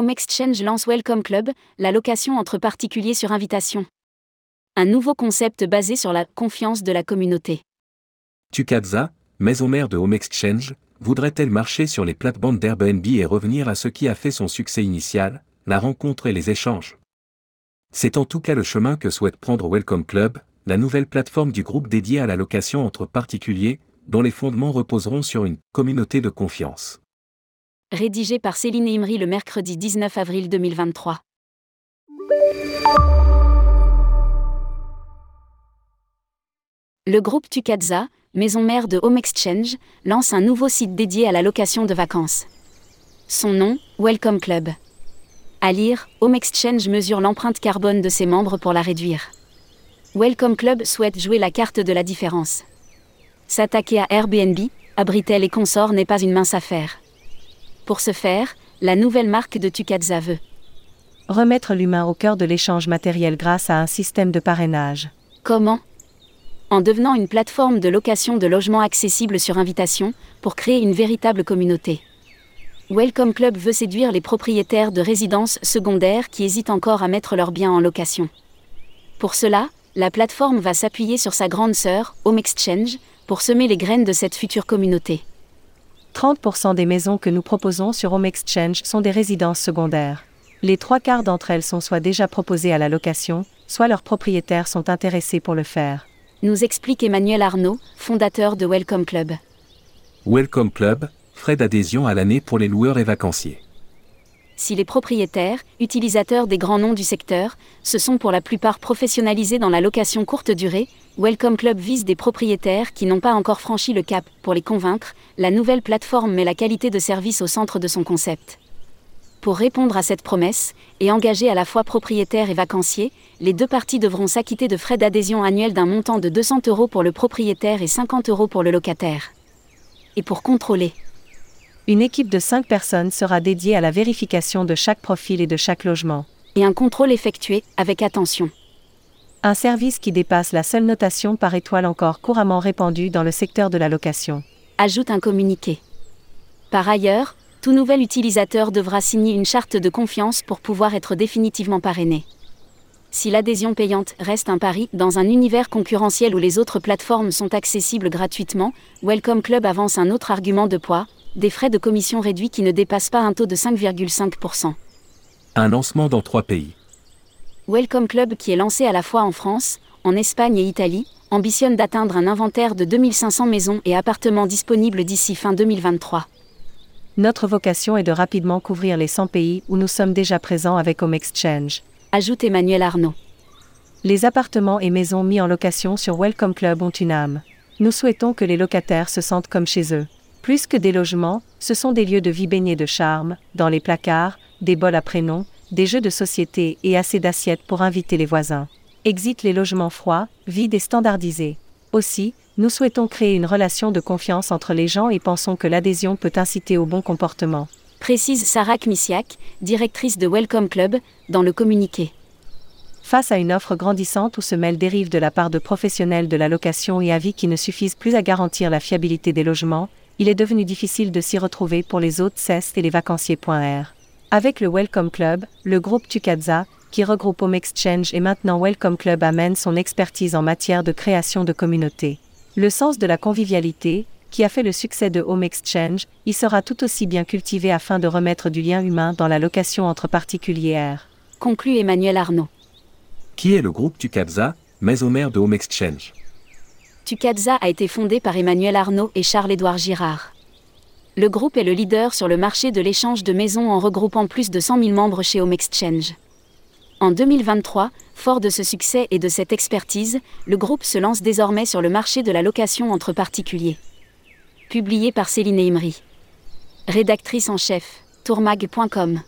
Home Exchange lance Welcome Club, la location entre particuliers sur invitation. Un nouveau concept basé sur la confiance de la communauté. Tukadza, maison mère de Home Exchange, voudrait-elle marcher sur les plates-bandes d'Airbnb et revenir à ce qui a fait son succès initial, la rencontre et les échanges? C'est en tout cas le chemin que souhaite prendre Welcome Club, la nouvelle plateforme du groupe dédiée à la location entre particuliers, dont les fondements reposeront sur une communauté de confiance. Rédigé par Céline Imri le mercredi 19 avril 2023. Le groupe Tukadza, maison mère de Home Exchange, lance un nouveau site dédié à la location de vacances. Son nom, Welcome Club. À lire, Home Exchange mesure l'empreinte carbone de ses membres pour la réduire. Welcome Club souhaite jouer la carte de la différence. S'attaquer à Airbnb, Abritel et consorts n'est pas une mince affaire. Pour ce faire, la nouvelle marque de Tukadza veut remettre l'humain au cœur de l'échange matériel grâce à un système de parrainage. Comment? En devenant une plateforme de location de logements accessibles sur invitation, pour créer une véritable communauté. Welcome Club veut séduire les propriétaires de résidences secondaires qui hésitent encore à mettre leurs biens en location. Pour cela, la plateforme va s'appuyer sur sa grande sœur, Home Exchange, pour semer les graines de cette future communauté. 30% des maisons que nous proposons sur Home Exchange sont des résidences secondaires. Les trois quarts d'entre elles sont soit déjà proposées à la location, soit leurs propriétaires sont intéressés pour le faire. Nous explique Emmanuel Arnaud, fondateur de Welcome Club. Welcome Club, frais d'adhésion à l'année pour les loueurs et vacanciers. Si les propriétaires, utilisateurs des grands noms du secteur, se sont pour la plupart professionnalisés dans la location courte durée, Welcome Club vise des propriétaires qui n'ont pas encore franchi le cap. Pour les convaincre, la nouvelle plateforme met la qualité de service au centre de son concept. Pour répondre à cette promesse, et engager à la fois propriétaires et vacanciers, les deux parties devront s'acquitter de frais d'adhésion annuels d'un montant de 200 euros pour le propriétaire et 50 euros pour le locataire. Et pour contrôler, Une équipe de 5 personnes sera dédiée à la vérification de chaque profil et de chaque logement. et un contrôle effectué, avec attention. Un service qui dépasse la seule notation par étoile encore couramment répandue dans le secteur de la location. ajoute un communiqué. Par ailleurs, tout nouvel utilisateur devra signer une charte de confiance pour pouvoir être définitivement parrainé. Si l'adhésion payante reste un pari dans un univers concurrentiel où les autres plateformes sont accessibles gratuitement, Welcome Club avance un autre argument de poids, des frais de commission réduits qui ne dépassent pas un taux de 5,5%. Un lancement dans trois pays. Welcome Club qui est lancé à la fois en France, en Espagne et Italie, ambitionne d'atteindre un inventaire de 2500 maisons et appartements disponibles d'ici fin 2023. Notre vocation est de rapidement couvrir les 100 pays où nous sommes déjà présents avec Home Exchange. Ajoute Emmanuel Arnaud. Les appartements et maisons mis en location sur Welcome Club ont une âme. Nous souhaitons que les locataires se sentent comme chez eux. Plus que des logements, ce sont des lieux de vie baignés de charme, dans les placards, des bols à prénoms, des jeux de société et assez d'assiettes pour inviter les voisins. Exit les logements froids, vides et standardisés. Aussi, nous souhaitons créer une relation de confiance entre les gens et pensons que l'adhésion peut inciter au bon comportement. Précise Sarah Kmisiak, directrice de Welcome Club, dans le communiqué. Face à une offre grandissante où se mêlent dérives de la part de professionnels de la location et avis qui ne suffisent plus à garantir la fiabilité des logements, il est devenu difficile de s'y retrouver pour les hôtes CEST et les vacanciers.r. Avec le Welcome Club, le groupe Tukadza, qui regroupe Home Exchange et maintenant Welcome Club amène son expertise en matière de création de communautés. Le sens de la convivialité, qui a fait le succès de Home Exchange, y sera tout aussi bien cultivé afin de remettre du lien humain dans la location entre particuliers. Conclut Emmanuel Arnaud. Qui est le groupe Tukadza, maison mère de Home Exchange? Tukadza a été fondé par Emmanuel Arnaud et Charles-Édouard Girard. Le groupe est le leader sur le marché de l'échange de maisons en regroupant plus de 100 000 membres chez Home Exchange. En 2023, fort de ce succès et de cette expertise, le groupe se lance désormais sur le marché de la location entre particuliers. Publié par Céline Imri. Rédactrice en chef, tourmag.com.